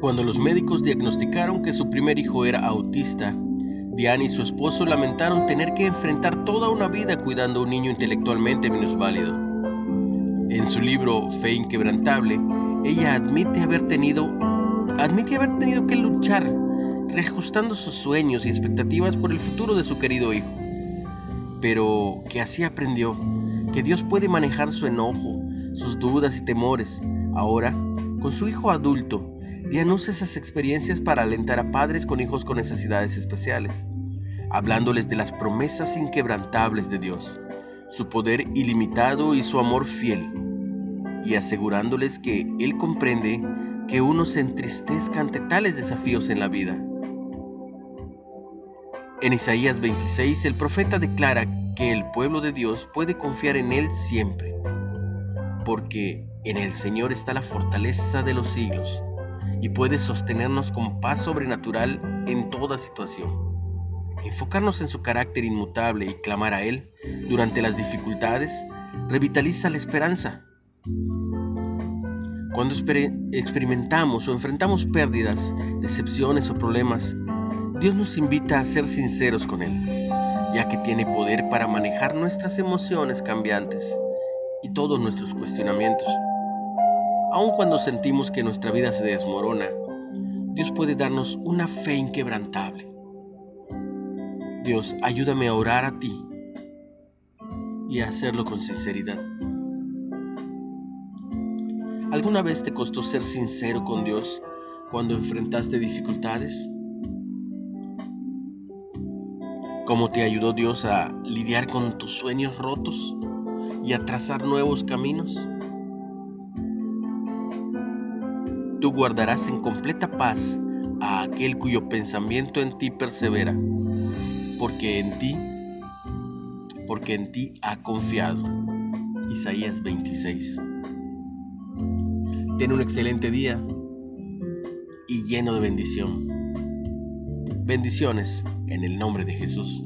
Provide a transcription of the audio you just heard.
Cuando los médicos diagnosticaron que su primer hijo era autista, Diane y su esposo lamentaron tener que enfrentar toda una vida cuidando a un niño intelectualmente minusválido. En su libro Fe Inquebrantable, ella admite haber tenido, admite haber tenido que luchar, reajustando sus sueños y expectativas por el futuro de su querido hijo. Pero que así aprendió que Dios puede manejar su enojo, sus dudas y temores. Ahora, con su hijo adulto, Diane usa esas experiencias para alentar a padres con hijos con necesidades especiales, hablándoles de las promesas inquebrantables de Dios, su poder ilimitado y su amor fiel, y asegurándoles que Él comprende que uno se entristezca ante tales desafíos en la vida. En Isaías 26 el profeta declara que el pueblo de Dios puede confiar en Él siempre, porque en el Señor está la fortaleza de los siglos y puede sostenernos con paz sobrenatural en toda situación. Enfocarnos en su carácter inmutable y clamar a Él durante las dificultades revitaliza la esperanza. Cuando experimentamos o enfrentamos pérdidas, decepciones o problemas, Dios nos invita a ser sinceros con Él, ya que tiene poder para manejar nuestras emociones cambiantes y todos nuestros cuestionamientos. Aun cuando sentimos que nuestra vida se desmorona, Dios puede darnos una fe inquebrantable. Dios, ayúdame a orar a ti y a hacerlo con sinceridad. ¿Alguna vez te costó ser sincero con Dios cuando enfrentaste dificultades? ¿Cómo te ayudó Dios a lidiar con tus sueños rotos y a trazar nuevos caminos? Guardarás en completa paz a aquel cuyo pensamiento en ti persevera, porque en ti, porque en ti ha confiado. Isaías 26. Ten un excelente día y lleno de bendición. Bendiciones en el nombre de Jesús.